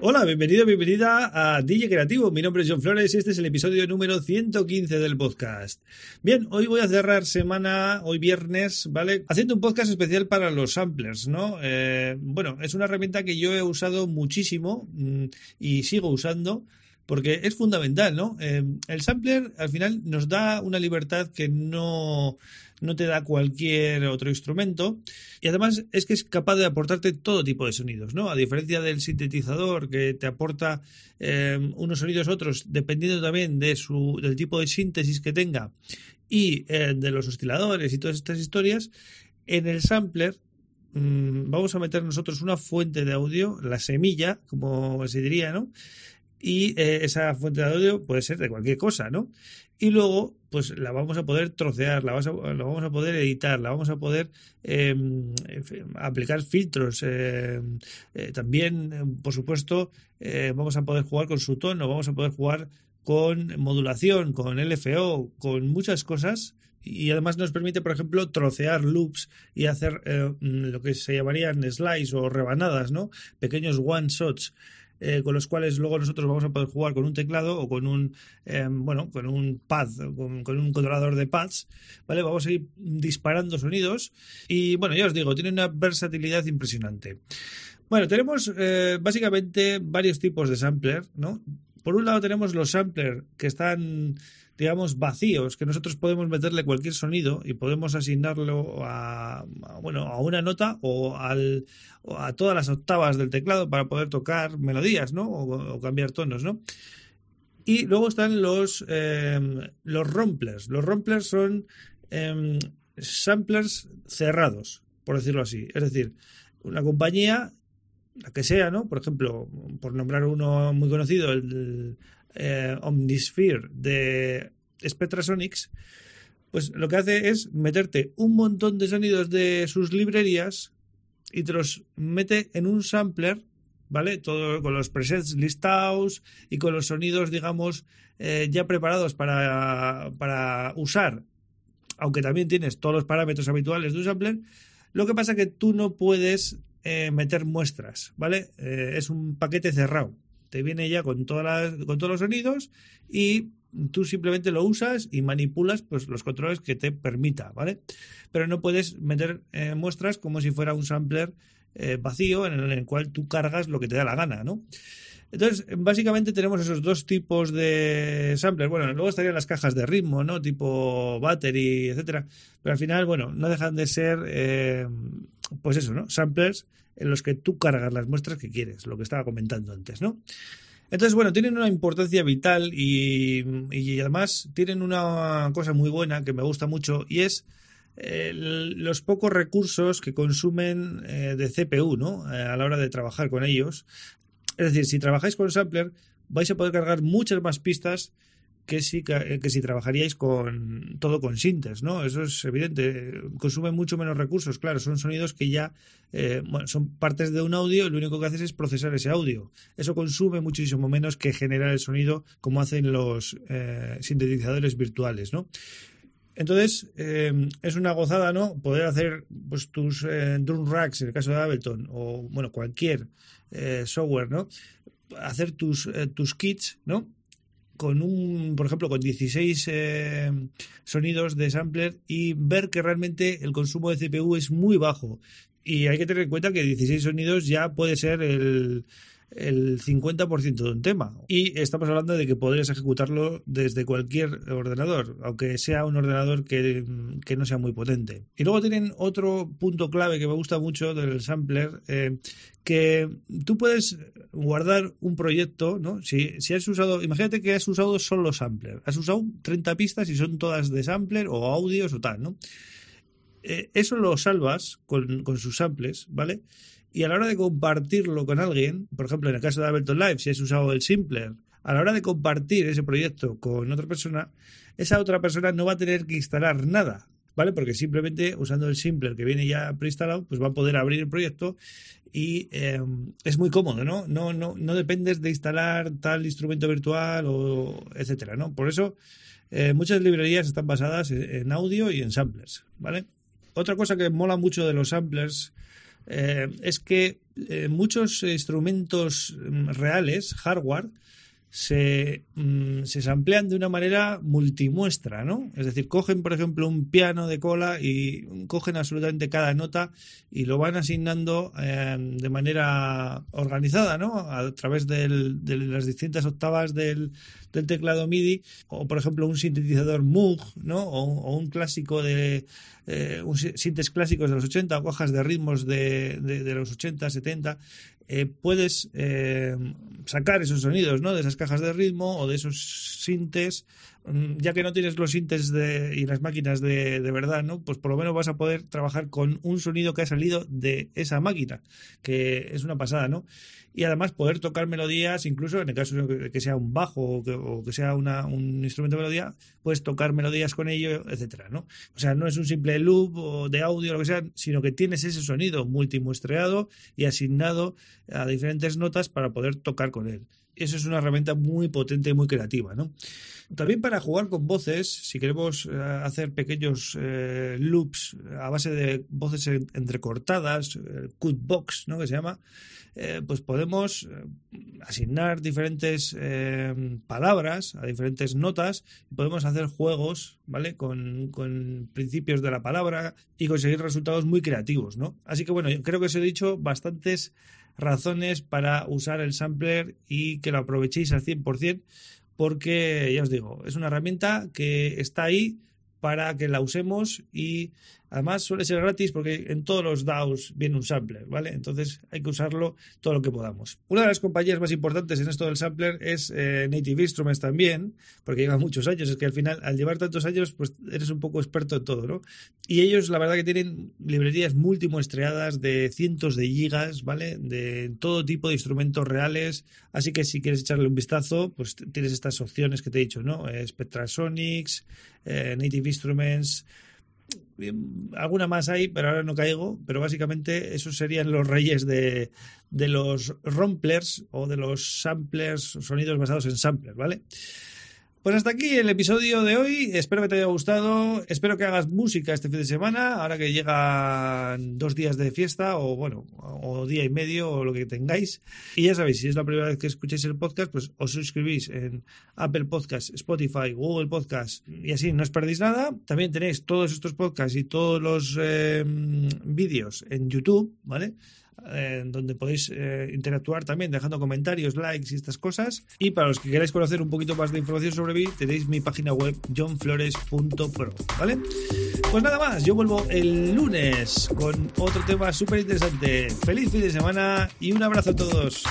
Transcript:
Hola, bienvenido, bienvenida a DJ Creativo. Mi nombre es John Flores y este es el episodio número 115 del podcast. Bien, hoy voy a cerrar semana, hoy viernes, ¿vale? Haciendo un podcast especial para los samplers, ¿no? Eh, bueno, es una herramienta que yo he usado muchísimo mm, y sigo usando porque es fundamental, ¿no? Eh, el sampler al final nos da una libertad que no, no te da cualquier otro instrumento y además es que es capaz de aportarte todo tipo de sonidos, ¿no? A diferencia del sintetizador que te aporta eh, unos sonidos otros dependiendo también de su, del tipo de síntesis que tenga y eh, de los osciladores y todas estas historias, en el sampler mm, vamos a meter nosotros una fuente de audio, la semilla, como se diría, ¿no? Y eh, esa fuente de audio puede ser de cualquier cosa, ¿no? Y luego, pues la vamos a poder trocear, la, vamos a poder editar, la vamos a poder em, aplicar filtros. Em, eh, también, por supuesto, eh, vamos a poder jugar con su tono, vamos a poder jugar con modulación, con LFO, con muchas cosas. Y además nos permite, por ejemplo, trocear loops y hacer lo que se llamarían slice o rebanadas, ¿no? Pequeños one shots. Eh, con los cuales luego nosotros vamos a poder jugar con un teclado o con un em, bueno con un pad con, con, un controlador de pads vale vamos a ir disparando sonidos y bueno ya os digo tiene una versatilidad impresionante. Bueno tenemos eh, básicamente varios tipos de sampler no por un lado tenemos los samplers que están digamos, vacíos, que nosotros podemos meterle cualquier sonido y podemos asignarlo a, bueno, a una nota o, al, a todas las octavas del teclado para poder tocar melodías, ¿no? O, cambiar tonos, ¿no? Y luego están los, em, los romplers. Los romplers son em, samplers cerrados, por decirlo así. Es decir, una compañía, la que sea, ¿no? Por ejemplo, por nombrar uno muy conocido, el, eh, Omnisphere de Spectrasonics, pues lo que hace es meterte un montón de sonidos de sus librerías y te los mete en un sampler, ¿vale? Todo con los presets listados y con los sonidos, digamos, eh, ya preparados para, para usar, aunque también tienes todos los parámetros habituales de un sampler. Lo que pasa es que tú no puedes eh, meter muestras, ¿vale? es un paquete cerrado te viene ya con, todas con todos los sonidos y tú simplemente lo usas y manipulas pues los controles que te permita, ¿vale? Pero no puedes meter eh, muestras como si fuera un sampler eh, vacío en el, cual tú cargas lo que te da la gana, ¿no? Entonces, básicamente tenemos esos dos tipos de samplers. Bueno, luego estarían las cajas de ritmo, ¿no? Tipo battery, etcétera. Pero al final, bueno, no dejan de ser, eh, pues eso, ¿no? Samplers en los que tú cargas las muestras que quieres, lo que estaba comentando antes, ¿no? Entonces, bueno, tienen una importancia vital y, además tienen una cosa muy buena que me gusta mucho y es los pocos recursos que consumen eh, de CPU, ¿no? Eh, a la hora de trabajar con ellos. Es decir, si trabajáis con Sampler, vais a poder cargar muchas más pistas que si, eh, que si trabajaríais con todo con sintes, ¿no? Eso es evidente. Consume mucho menos recursos, claro. Son sonidos que ya eh, son partes de un audio y lo único que haces es procesar ese audio. Eso consume muchísimo menos que generar el sonido como hacen los eh, sintetizadores virtuales, ¿no? Entonces, es una gozada, ¿no? Poder hacer pues, tus drum racks, en el caso de Ableton, o bueno, cualquier software, ¿no? Hacer tus, tus kits, ¿no? con un, por ejemplo, con 16 eh, sonidos de sampler y ver que realmente el consumo de CPU es muy bajo. Y hay que tener en cuenta que 16 sonidos ya puede ser el, el 50% de un tema. Y estamos hablando de que podrías ejecutarlo desde cualquier ordenador, aunque sea un ordenador que, no sea muy potente. Y luego tienen otro punto clave que me gusta mucho del sampler, eh, que tú puedes guardar un proyecto, ¿no? Si, si, has usado, imagínate que has usado solo sampler, has usado 30 pistas y son todas de sampler o audios o tal, ¿no? Eh, eso lo salvas con, sus samples, ¿vale? y a la hora de compartirlo con alguien, por ejemplo, en el caso de Ableton Live, si has usado el Simpler, a la hora de compartir ese proyecto con otra persona, esa otra persona no va a tener que instalar nada. ¿vale? Porque simplemente usando el Simpler que viene ya preinstalado, pues va a poder abrir el proyecto y eh, es muy cómodo, ¿no? No, no, no dependes de instalar tal instrumento virtual o etcétera, ¿no? Por eso eh, muchas librerías están basadas en audio y en samplers, ¿vale? Otra cosa que mola mucho de los samplers eh, es que muchos instrumentos mm, reales, hardware, se, mm, se samplean de una manera multimuestra, ¿no? Es decir, cogen, por ejemplo, un piano de cola y cogen absolutamente cada nota y lo van asignando em, de manera organizada, ¿no? A través de las distintas octavas del, teclado MIDI, o por ejemplo un sintetizador Moog, ¿no? O, un clásico de eh, un sintes clásicos de los 80 o de ritmos de, de los 80, 70, eh, puedes eh, sacar esos sonidos ¿no? de esas cajas de ritmo o de esos sintes, ya que no tienes los sintes de, y las máquinas de, de, verdad, ¿no? pues por lo menos vas a poder trabajar con un sonido que ha salido de esa máquina, que es una pasada, ¿no? y además poder tocar melodías, incluso en el caso de que sea un bajo o que, sea un instrumento de melodía, puedes tocar melodías con ello, etcétera, ¿no? O sea, no es un simple loop o de audio lo que sea, sino que tienes ese sonido multimuestreado y asignado a diferentes notas para poder tocar con él. Eso es una herramienta muy potente y muy creativa, ¿no? También para jugar con voces, si queremos eh, hacer pequeños eh, loops a base de voces entrecortadas, el cutbox, ¿no? Que se llama, eh, pues podemos asignar diferentes palabras a diferentes notas y podemos hacer juegos, ¿vale? Con, con, principios de la palabra y conseguir resultados muy creativos, ¿no? Así que bueno, creo que os he dicho bastantes razones para usar el sampler y que lo aprovechéis al 100% porque ya os digo, es una herramienta que está ahí para que la usemos y además suele ser gratis porque en todos los DAOs viene un sampler, ¿vale? Entonces hay que usarlo todo lo que podamos. Una de las compañías más importantes en esto del sampler es eh, Native Instruments también, porque lleva muchos años, es que al final al llevar tantos años pues eres un poco experto en todo, ¿no? Y ellos la verdad que tienen librerías multimuestreadas de cientos de gigas, ¿vale? De todo tipo de instrumentos reales, así que si quieres echarle un vistazo, pues tienes estas opciones que te he dicho, ¿no? Spectrasonics, eh, Native Instruments, alguna más hay, pero ahora no caigo, pero básicamente esos serían los reyes de, de los romplers o de los samplers, sonidos basados en samplers, ¿vale? Pues hasta aquí el episodio de hoy. Espero que te haya gustado. Espero que hagas música este fin de semana, ahora que llegan dos días de fiesta, o bueno, o día y medio, o lo que tengáis. Y ya sabéis, si es la primera vez que escucháis el podcast, pues os suscribís en Apple Podcasts, Spotify, Google Podcasts, y así no os perdéis nada. También tenéis todos estos podcasts y todos los eh, vídeos en YouTube, ¿vale? Donde podéis eh, interactuar también dejando comentarios, likes y estas cosas. Y para los que queráis conocer un poquito más de información sobre mí, tenéis mi página web johnflores.pro, ¿vale? Pues nada más, yo vuelvo el lunes con otro tema súper interesante. Feliz fin de semana y un abrazo a todos.